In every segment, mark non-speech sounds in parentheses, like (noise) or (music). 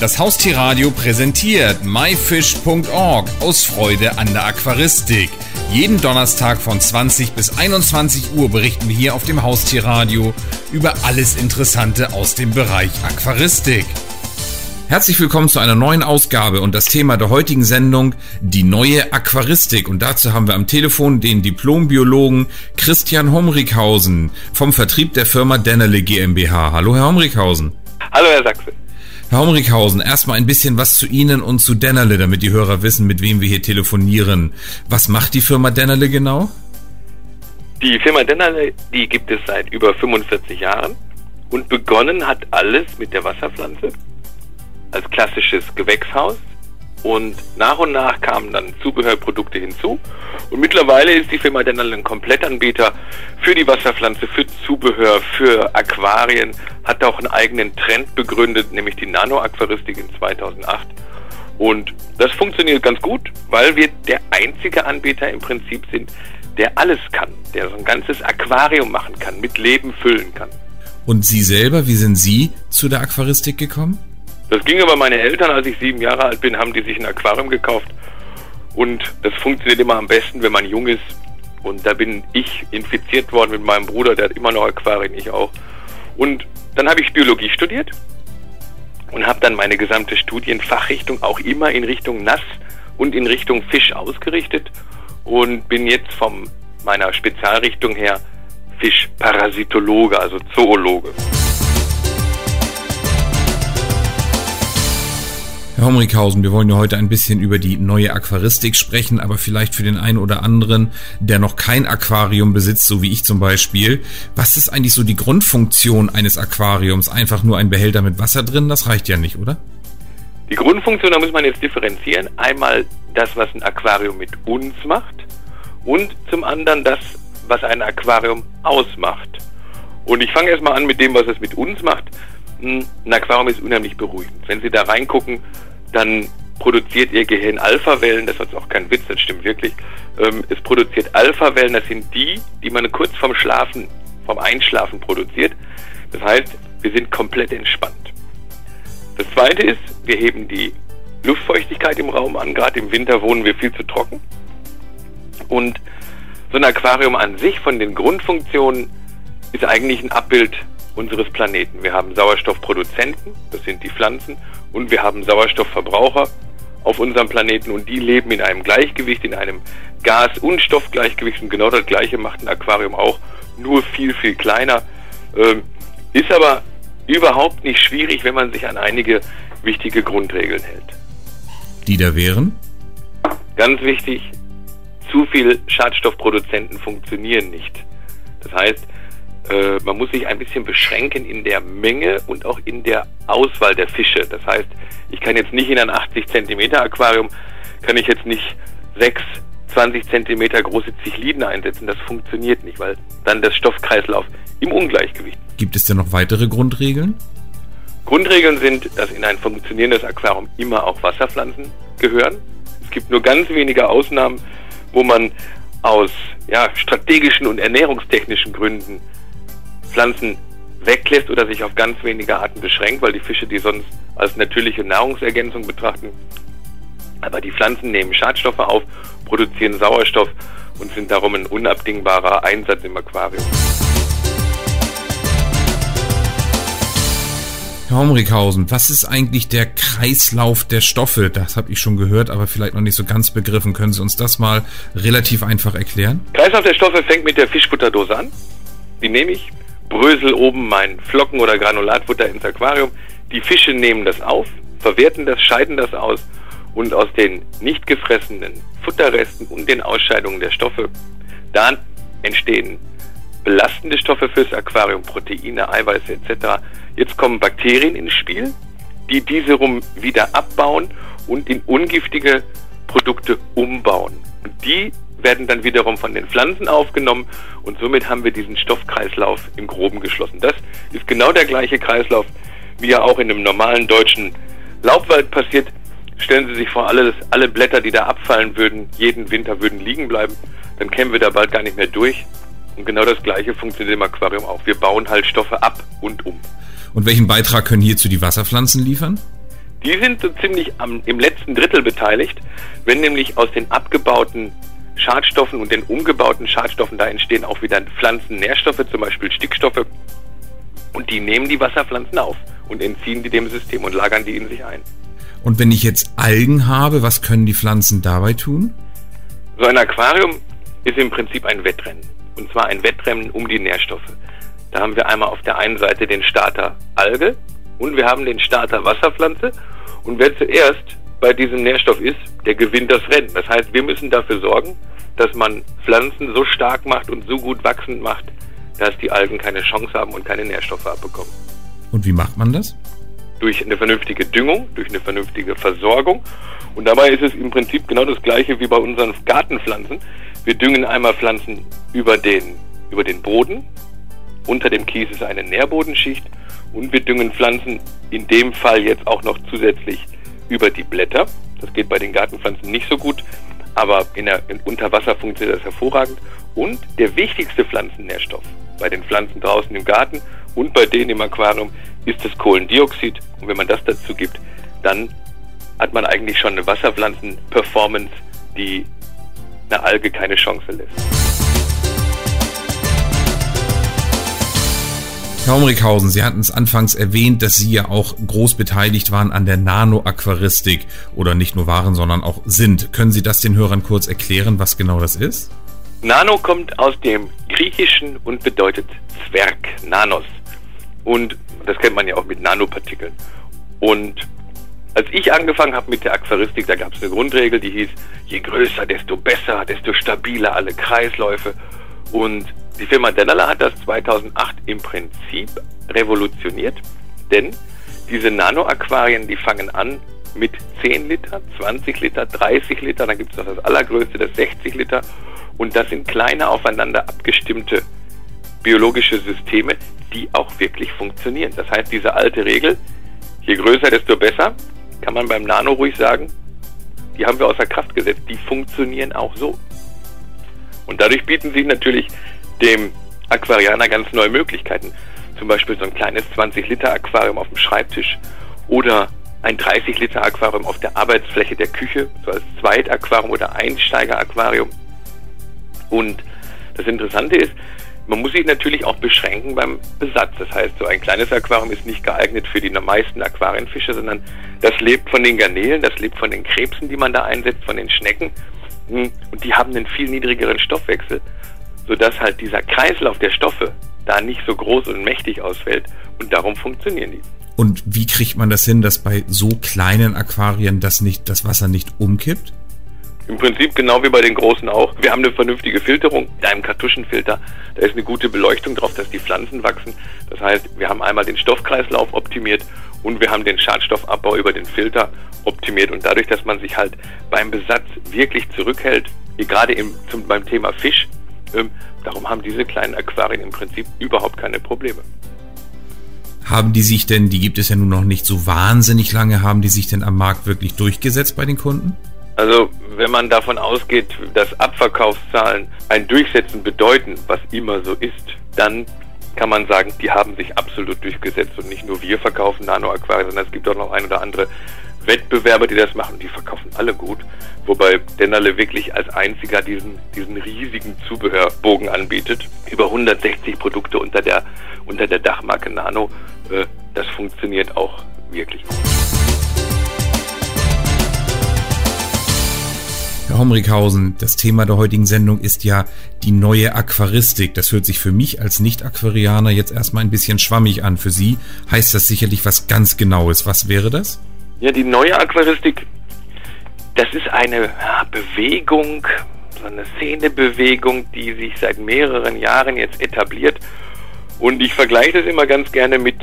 Das Haustierradio präsentiert myfish.org aus Freude an der Aquaristik. Jeden Donnerstag von 20 bis 21 Uhr berichten wir hier auf dem Haustierradio über alles Interessante aus dem Bereich Aquaristik. Herzlich willkommen zu einer neuen Ausgabe und das Thema der heutigen Sendung, die neue Aquaristik. Und dazu haben wir am Telefon den Diplombiologen Christian Homrichhausen vom Vertrieb der Firma Dennerle GmbH. Hallo, Herr Homrichhausen. Hallo, Herr Sachse. Herr Homrichhausen, erstmal ein bisschen was zu Ihnen und zu Dennerle, damit die Hörer wissen, mit wem wir hier telefonieren. Was macht die Firma Dennerle genau? Die Firma Dennerle, die gibt es seit über 45 Jahren und begonnen hat alles mit der Wasserpflanze als klassisches Gewächshaus und nach und nach kamen dann Zubehörprodukte hinzu und mittlerweile ist die Firma dann ein Komplettanbieter für die Wasserpflanze, für Zubehör, für Aquarien, hat auch einen eigenen Trend begründet, nämlich die Nano-Aquaristik in 2008 und das funktioniert ganz gut, weil wir der einzige Anbieter im Prinzip sind, der alles kann, der so ein ganzes Aquarium machen kann, mit Leben füllen kann. Und Sie selber, wie sind Sie zu der Aquaristik gekommen? Das ging über meine Eltern, als ich sieben Jahre alt bin, haben die sich ein Aquarium gekauft. Und das funktioniert immer am besten, wenn man jung ist. Und da bin ich infiziert worden mit meinem Bruder, der hat immer noch Aquarien, ich auch. Und dann habe ich Biologie studiert und habe dann meine gesamte Studienfachrichtung auch immer in Richtung Nass und in Richtung Fisch ausgerichtet und bin jetzt von meiner Spezialrichtung her Fischparasitologe, also Zoologe. Herr Homrichhausen, wir wollen ja heute ein bisschen über die neue Aquaristik sprechen, aber vielleicht für den einen oder anderen, der noch kein Aquarium besitzt, so wie ich zum Beispiel. Was ist eigentlich so die Grundfunktion eines Aquariums? Einfach nur ein Behälter mit Wasser drin? Das reicht ja nicht, oder? Die Grundfunktion, da muss man jetzt differenzieren. Einmal das, was ein Aquarium mit uns macht und zum anderen das, was ein Aquarium ausmacht. Und ich fange erstmal an mit dem, was es mit uns macht. Ein Aquarium ist unheimlich beruhigend. Wenn Sie da reingucken, dann produziert ihr Gehirn Alpha-Wellen, das ist auch kein Witz, das stimmt wirklich. Ähm, es produziert Alpha-Wellen, das sind die, die man kurz vorm Schlafen, vom Einschlafen produziert. Das heißt, wir sind komplett entspannt. Das zweite ist, wir heben die Luftfeuchtigkeit im Raum an. Gerade im Winter wohnen wir viel zu trocken. Und so ein Aquarium an sich von den Grundfunktionen ist eigentlich ein Abbild unseres Planeten. Wir haben Sauerstoffproduzenten, das sind die Pflanzen, und wir haben Sauerstoffverbraucher auf unserem Planeten und die leben in einem Gleichgewicht, in einem Gas- und Stoffgleichgewicht und genau das gleiche macht ein Aquarium auch, nur viel, viel kleiner. Ähm, ist aber überhaupt nicht schwierig, wenn man sich an einige wichtige Grundregeln hält. Die da wären? Ganz wichtig, zu viel Schadstoffproduzenten funktionieren nicht. Das heißt, äh, man muss sich ein bisschen beschränken in der Menge und auch in der Auswahl der Fische. Das heißt, ich kann jetzt nicht in ein 80 Zentimeter Aquarium, kann ich jetzt nicht sechs 20 Zentimeter große Zichliden einsetzen. Das funktioniert nicht, weil dann das Stoffkreislauf im Ungleichgewicht. Gibt es denn noch weitere Grundregeln? Grundregeln sind, dass in ein funktionierendes Aquarium immer auch Wasserpflanzen gehören. Es gibt nur ganz wenige Ausnahmen, wo man aus ja, strategischen und ernährungstechnischen Gründen Pflanzen weglässt oder sich auf ganz wenige Arten beschränkt, weil die Fische die sonst als natürliche Nahrungsergänzung betrachten. Aber die Pflanzen nehmen Schadstoffe auf, produzieren Sauerstoff und sind darum ein unabdingbarer Einsatz im Aquarium. Herr Homrichhausen, was ist eigentlich der Kreislauf der Stoffe? Das habe ich schon gehört, aber vielleicht noch nicht so ganz begriffen. Können Sie uns das mal relativ einfach erklären? Kreislauf der Stoffe fängt mit der Fischbutterdose an. Die nehme ich, brösel oben mein Flocken- oder Granulatfutter ins Aquarium. Die Fische nehmen das auf, verwerten das, scheiden das aus und aus den nicht gefressenen Futterresten und den Ausscheidungen der Stoffe, da entstehen belastende Stoffe fürs Aquarium, Proteine, Eiweiße etc. Jetzt kommen Bakterien ins Spiel, die diese rum wieder abbauen und in ungiftige Produkte umbauen. Und die werden dann wiederum von den Pflanzen aufgenommen und somit haben wir diesen Stoffkreislauf im Groben geschlossen. Das ist genau der gleiche Kreislauf, wie er auch in einem normalen deutschen Laubwald passiert. Stellen Sie sich vor, alle, alle Blätter, die da abfallen würden, jeden Winter würden liegen bleiben, dann kämen wir da bald gar nicht mehr durch. Und genau das gleiche funktioniert im Aquarium auch. Wir bauen halt Stoffe ab und um. Und welchen Beitrag können hierzu die Wasserpflanzen liefern? Die sind so ziemlich am, im letzten Drittel beteiligt, wenn nämlich aus den abgebauten Schadstoffen und den umgebauten Schadstoffen, da entstehen auch wieder Pflanzennährstoffe, zum Beispiel Stickstoffe. Und die nehmen die Wasserpflanzen auf und entziehen die dem System und lagern die in sich ein. Und wenn ich jetzt Algen habe, was können die Pflanzen dabei tun? So ein Aquarium ist im Prinzip ein Wettrennen. Und zwar ein Wettrennen um die Nährstoffe. Da haben wir einmal auf der einen Seite den Starter Alge und wir haben den Starter Wasserpflanze. Und wer zuerst bei diesem Nährstoff ist, der gewinnt das Rennen. Das heißt, wir müssen dafür sorgen, dass man Pflanzen so stark macht und so gut wachsend macht, dass die Algen keine Chance haben und keine Nährstoffe abbekommen. Und wie macht man das? Durch eine vernünftige Düngung, durch eine vernünftige Versorgung. Und dabei ist es im Prinzip genau das gleiche wie bei unseren Gartenpflanzen. Wir düngen einmal Pflanzen über den, über den Boden. Unter dem Kies ist eine Nährbodenschicht. Und wir düngen Pflanzen in dem Fall jetzt auch noch zusätzlich über die Blätter. Das geht bei den Gartenpflanzen nicht so gut, aber in der, in Unterwasser funktioniert das hervorragend. Und der wichtigste Pflanzennährstoff bei den Pflanzen draußen im Garten und bei denen im Aquarium ist das Kohlendioxid. Und wenn man das dazu gibt, dann hat man eigentlich schon eine Wasserpflanzen-Performance, die einer Alge keine Chance lässt. Herr Umrikhausen, Sie hatten es anfangs erwähnt, dass Sie ja auch groß beteiligt waren an der Nano-Aquaristik oder nicht nur waren, sondern auch sind. Können Sie das den Hörern kurz erklären, was genau das ist? Nano kommt aus dem Griechischen und bedeutet Zwerg, Nanos. Und das kennt man ja auch mit Nanopartikeln. Und als ich angefangen habe mit der Aquaristik, da gab es eine Grundregel, die hieß, je größer, desto besser, desto stabiler alle Kreisläufe. Und die Firma Dennerler hat das 2008 im Prinzip revolutioniert, denn diese Nano-Aquarien, die fangen an mit 10 Liter, 20 Liter, 30 Liter, dann gibt es noch das allergrößte, das 60 Liter und das sind kleine aufeinander abgestimmte biologische Systeme, die auch wirklich funktionieren. Das heißt, diese alte Regel, je größer, desto besser, kann man beim Nano ruhig sagen, die haben wir außer Kraft gesetzt, die funktionieren auch so. Und dadurch bieten sich natürlich dem Aquarianer ganz neue Möglichkeiten. Zum Beispiel so ein kleines 20-Liter-Aquarium auf dem Schreibtisch oder ein 30-Liter-Aquarium auf der Arbeitsfläche der Küche, so als Zweitaquarium oder Einsteiger-Aquarium. Und das Interessante ist, man muss sich natürlich auch beschränken beim Besatz. Das heißt, so ein kleines Aquarium ist nicht geeignet für die meisten Aquarienfische, sondern das lebt von den Garnelen, das lebt von den Krebsen, die man da einsetzt, von den Schnecken. Und die haben einen viel niedrigeren Stoffwechsel sodass halt dieser Kreislauf der Stoffe da nicht so groß und mächtig ausfällt und darum funktionieren die. Und wie kriegt man das hin, dass bei so kleinen Aquarien das nicht, das Wasser nicht umkippt? Im Prinzip genau wie bei den großen auch. Wir haben eine vernünftige Filterung mit einem Kartuschenfilter. Da ist eine gute Beleuchtung drauf, dass die Pflanzen wachsen. Das heißt, wir haben einmal den Stoffkreislauf optimiert und wir haben den Schadstoffabbau über den Filter optimiert. Und dadurch, dass man sich halt beim Besatz wirklich zurückhält, gerade im, zum, beim Thema Fisch, ähm, darum haben diese kleinen Aquarien im Prinzip überhaupt keine Probleme. Haben die sich denn, die gibt es ja nun noch nicht so wahnsinnig lange, haben die sich denn am Markt wirklich durchgesetzt bei den Kunden? Also wenn man davon ausgeht, dass Abverkaufszahlen ein Durchsetzen bedeuten, was immer so ist, dann kann man sagen, die haben sich absolut durchgesetzt und nicht nur wir verkaufen Nano-Aquarien, sondern es gibt auch noch ein oder andere Wettbewerber, die das machen, die verkaufen alle gut. Wobei Dennerle wirklich als einziger diesen, diesen riesigen Zubehörbogen anbietet. Über 160 Produkte unter der, unter der Dachmarke Nano. Äh, das funktioniert auch wirklich Herr Homrikhausen, das Thema der heutigen Sendung ist ja die neue Aquaristik. Das hört sich für mich als Nicht-Aquarianer jetzt erstmal ein bisschen schwammig an. Für Sie heißt das sicherlich was ganz Genaues. Was wäre das? Ja, die neue Aquaristik, das ist eine Bewegung, so eine Szenebewegung, die sich seit mehreren Jahren jetzt etabliert. Und ich vergleiche das immer ganz gerne mit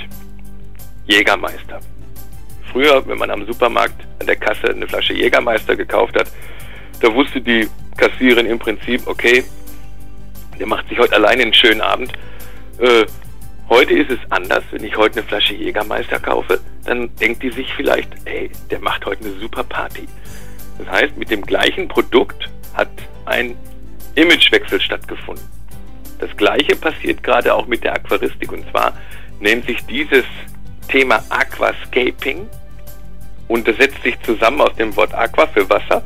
Jägermeister. Früher, wenn man am Supermarkt an der Kasse eine Flasche Jägermeister gekauft hat, da wusste die Kassierin im Prinzip, okay, der macht sich heute alleine einen schönen Abend. Äh, Heute ist es anders. Wenn ich heute eine Flasche Jägermeister kaufe, dann denkt die sich vielleicht, ey, der macht heute eine super Party. Das heißt, mit dem gleichen Produkt hat ein Imagewechsel stattgefunden. Das gleiche passiert gerade auch mit der Aquaristik. Und zwar nennt sich dieses Thema Aquascaping und das setzt sich zusammen aus dem Wort Aqua für Wasser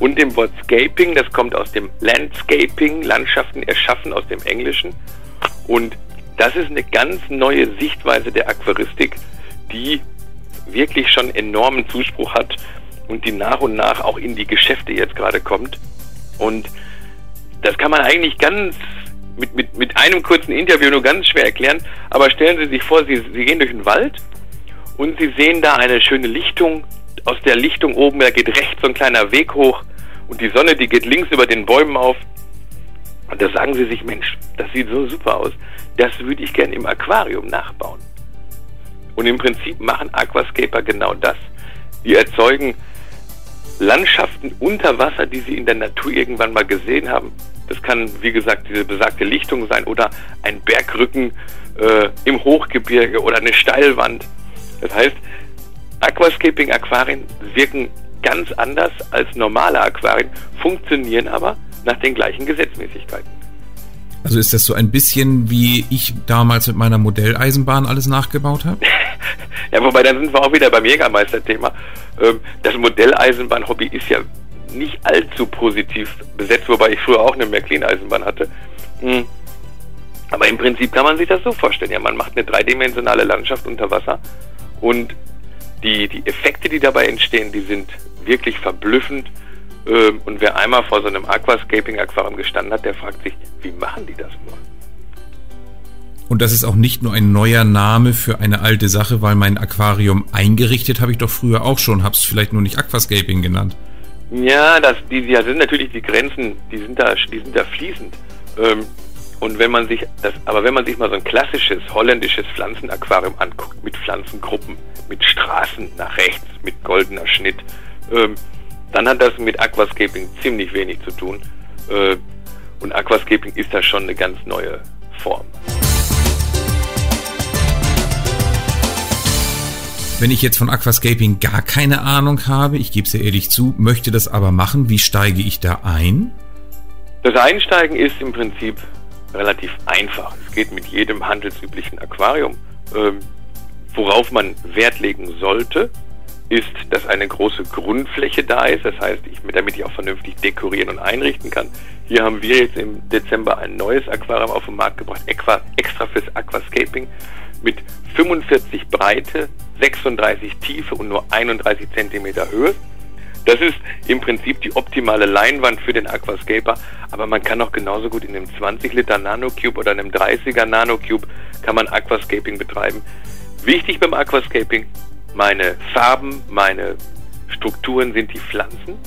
und dem Wort Scaping, das kommt aus dem Landscaping, Landschaften erschaffen aus dem Englischen. Und das ist eine ganz neue Sichtweise der Aquaristik, die wirklich schon enormen Zuspruch hat und die nach und nach auch in die Geschäfte jetzt gerade kommt. Und das kann man eigentlich ganz mit, mit, mit einem kurzen Interview nur ganz schwer erklären. Aber stellen Sie sich vor, Sie, Sie gehen durch den Wald und Sie sehen da eine schöne Lichtung. Aus der Lichtung oben, da geht rechts so ein kleiner Weg hoch und die Sonne, die geht links über den Bäumen auf. Und da sagen Sie sich, Mensch, das sieht so super aus. Das würde ich gerne im Aquarium nachbauen. Und im Prinzip machen Aquascaper genau das. Die erzeugen Landschaften unter Wasser, die sie in der Natur irgendwann mal gesehen haben. Das kann, wie gesagt, diese besagte Lichtung sein oder ein Bergrücken äh, im Hochgebirge oder eine Steilwand. Das heißt, Aquascaping Aquarien wirken ganz anders als normale Aquarien, funktionieren aber nach den gleichen Gesetzmäßigkeiten. Also ist das so ein bisschen wie ich damals mit meiner Modelleisenbahn alles nachgebaut habe? (laughs) ja, wobei dann sind wir auch wieder beim Jägermeister-Thema. Ähm, das Modelleisenbahn-Hobby ist ja nicht allzu positiv besetzt, wobei ich früher auch eine Märklin-Eisenbahn hatte. Hm. Aber im Prinzip kann man sich das so vorstellen. Ja, man macht eine dreidimensionale Landschaft unter Wasser und die, die Effekte, die dabei entstehen, die sind wirklich verblüffend. Ähm, und wer einmal vor so einem Aquascaping-Aquarium gestanden hat, der fragt sich, wie machen die das nur? Und das ist auch nicht nur ein neuer Name für eine alte Sache, weil mein Aquarium eingerichtet habe ich doch früher auch schon, habe es vielleicht nur nicht Aquascaping genannt. Ja, das, die, ja, sind natürlich die Grenzen, die sind da, die sind da fließend. Ähm, und wenn man sich das, aber wenn man sich mal so ein klassisches holländisches Pflanzenaquarium anguckt, mit Pflanzengruppen, mit Straßen nach rechts, mit goldener Schnitt, ähm, dann hat das mit Aquascaping ziemlich wenig zu tun. Äh, und Aquascaping ist da schon eine ganz neue Form. Wenn ich jetzt von Aquascaping gar keine Ahnung habe, ich gebe es ja ehrlich zu, möchte das aber machen, wie steige ich da ein? Das Einsteigen ist im Prinzip relativ einfach. Es geht mit jedem handelsüblichen Aquarium. Ähm, worauf man Wert legen sollte, ist, dass eine große Grundfläche da ist. Das heißt, ich, damit ich auch vernünftig dekorieren und einrichten kann. Hier haben wir jetzt im Dezember ein neues Aquarium auf den Markt gebracht, extra fürs Aquascaping mit 45 Breite, 36 Tiefe und nur 31 Zentimeter Höhe. Das ist im Prinzip die optimale Leinwand für den Aquascaper, aber man kann auch genauso gut in einem 20 Liter Nanocube oder einem 30er Nanocube kann man Aquascaping betreiben. Wichtig beim Aquascaping, meine Farben, meine Strukturen sind die Pflanzen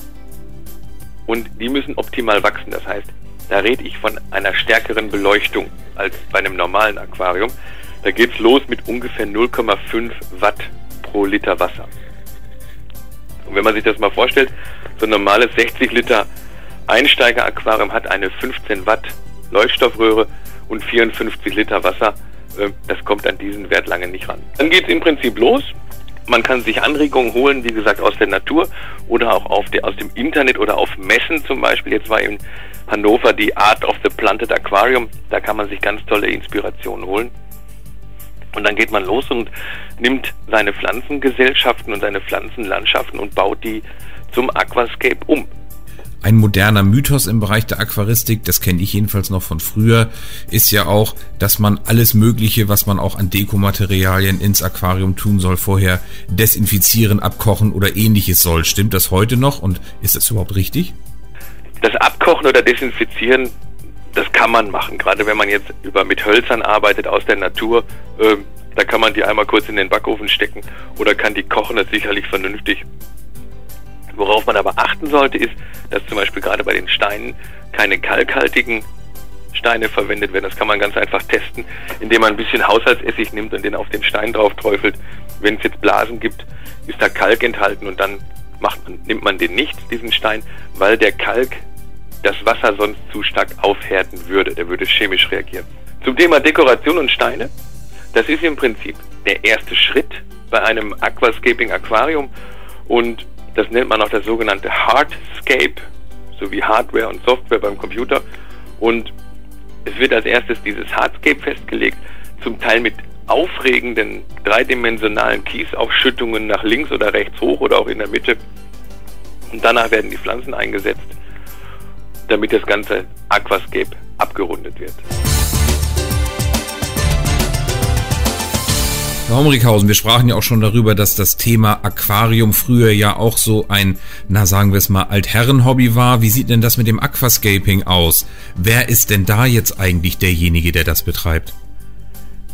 und die müssen optimal wachsen. Das heißt, da rede ich von einer stärkeren Beleuchtung als bei einem normalen Aquarium. Da geht es los mit ungefähr 0,5 Watt pro Liter Wasser. Und wenn man sich das mal vorstellt, so ein normales 60 Liter Einsteiger-Aquarium hat eine 15 Watt Leuchtstoffröhre und 54 Liter Wasser. Ähm, das kommt an diesen Wert lange nicht ran. Dann geht es im Prinzip los. Man kann sich Anregungen holen, wie gesagt, aus der Natur oder auch der, aus dem Internet oder auf Messen zum Beispiel. Jetzt war in Hannover die Art of the Planted Aquarium. Da kann man sich ganz tolle Inspirationen holen. Und dann geht man los und nimmt seine Pflanzengesellschaften und seine Pflanzenlandschaften und baut die zum Aquascape um. Ein moderner Mythos im Bereich der Aquaristik, das kenne ich jedenfalls noch von früher, ist ja auch, dass man alles Mögliche, was man auch an Dekomaterialien ins Aquarium tun soll, vorher desinfizieren, abkochen oder ähnliches soll. Stimmt das heute noch und ist das überhaupt richtig? Das Abkochen oder Desinfizieren das kann man machen, gerade wenn man jetzt über mit Hölzern arbeitet aus der Natur. Äh, da kann man die einmal kurz in den Backofen stecken oder kann die kochen, das ist sicherlich vernünftig. Worauf man aber achten sollte, ist, dass zum Beispiel gerade bei den Steinen keine kalkhaltigen Steine verwendet werden. Das kann man ganz einfach testen, indem man ein bisschen Haushaltsessig nimmt und den auf den Stein drauf träufelt. Wenn es jetzt Blasen gibt, ist da Kalk enthalten und dann man, nimmt man den nicht, diesen Stein, weil der Kalk das Wasser sonst zu stark aufhärten würde. Der würde chemisch reagieren. Zum Thema Dekoration und Steine. Das ist im Prinzip der erste Schritt bei einem Aquascaping Aquarium und das nennt man auch das sogenannte Hardscape, sowie Hardware und Software beim Computer. Und es wird als erstes dieses Hardscape festgelegt, zum Teil mit aufregenden dreidimensionalen Kiesaufschüttungen nach links oder rechts hoch oder auch in der Mitte. Und danach werden die Pflanzen eingesetzt, damit das ganze Aquascape abgerundet wird. Herr Homrichhausen, wir sprachen ja auch schon darüber, dass das Thema Aquarium früher ja auch so ein, na sagen wir es mal, Altherren-Hobby war. Wie sieht denn das mit dem Aquascaping aus? Wer ist denn da jetzt eigentlich derjenige, der das betreibt?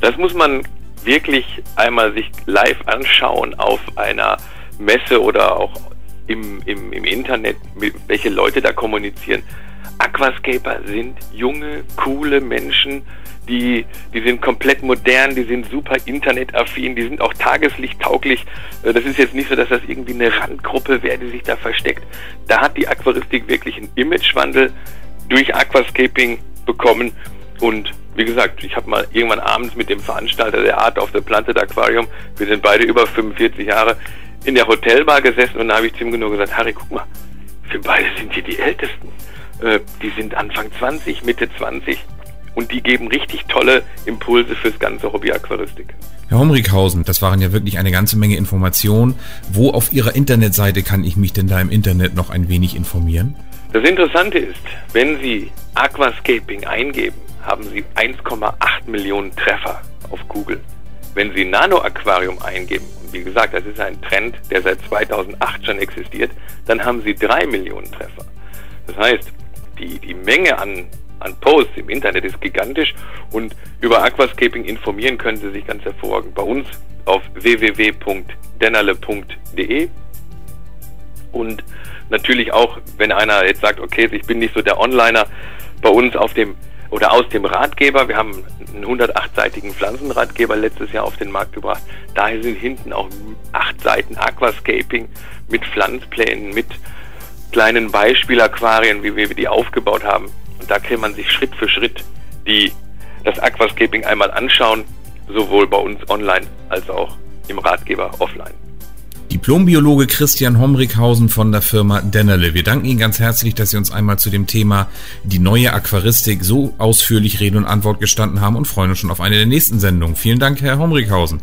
Das muss man wirklich einmal sich live anschauen auf einer Messe oder auch im, im, im Internet, welche Leute da kommunizieren. Aquascaper sind junge, coole Menschen, die, die sind komplett modern, die sind super internetaffin, die sind auch tageslichttauglich. Äh, das ist jetzt nicht so, dass das irgendwie eine Randgruppe wäre, die sich da versteckt. Da hat die Aquaristik wirklich einen Imagewandel durch Aquascaping bekommen. Und wie gesagt, ich habe mal irgendwann abends mit dem Veranstalter der Art of the Planted Aquarium, wir sind beide über 45 Jahre, in der Hotelbar gesessen und da habe ich ihm genau gesagt, Harry, guck mal, wir beide sind hier die Ältesten. Äh, die sind Anfang 20, Mitte 20 und die geben richtig tolle Impulse fürs ganze Hobby Aquaristik. Herr Homrichhausen, das waren ja wirklich eine ganze Menge Informationen. Wo auf Ihrer Internetseite kann ich mich denn da im Internet noch ein wenig informieren? Das Interessante ist, wenn Sie Aquascaping eingeben, haben Sie 1,8 Millionen Treffer auf Google. Wenn Sie Nano Aquarium eingeben, und wie gesagt, das ist ein Trend, der seit 2008 schon existiert, dann haben Sie 3 Millionen Treffer. Das heißt, die, die Menge an an Posts im Internet ist gigantisch und über Aquascaping informieren können Sie sich ganz hervorragend bei uns auf www.dennerle.de und natürlich auch, wenn einer jetzt sagt, okay, ich bin nicht so der Onliner, bei uns auf dem oder aus dem Ratgeber. Wir haben einen 108-seitigen Pflanzenratgeber letztes Jahr auf den Markt gebracht. Daher sind hinten auch acht Seiten Aquascaping mit Pflanzplänen, mit kleinen Beispielaquarien, wie wir die aufgebaut haben. Und da kann man sich Schritt für Schritt die, das Aquascaping einmal anschauen, sowohl bei uns online als auch im Ratgeber offline. Diplombiologe Christian Homrichhausen von der Firma Dennerle. Wir danken Ihnen ganz herzlich, dass Sie uns einmal zu dem Thema die neue Aquaristik so ausführlich Rede und Antwort gestanden haben und freuen uns schon auf eine der nächsten Sendungen. Vielen Dank, Herr Homrichhausen.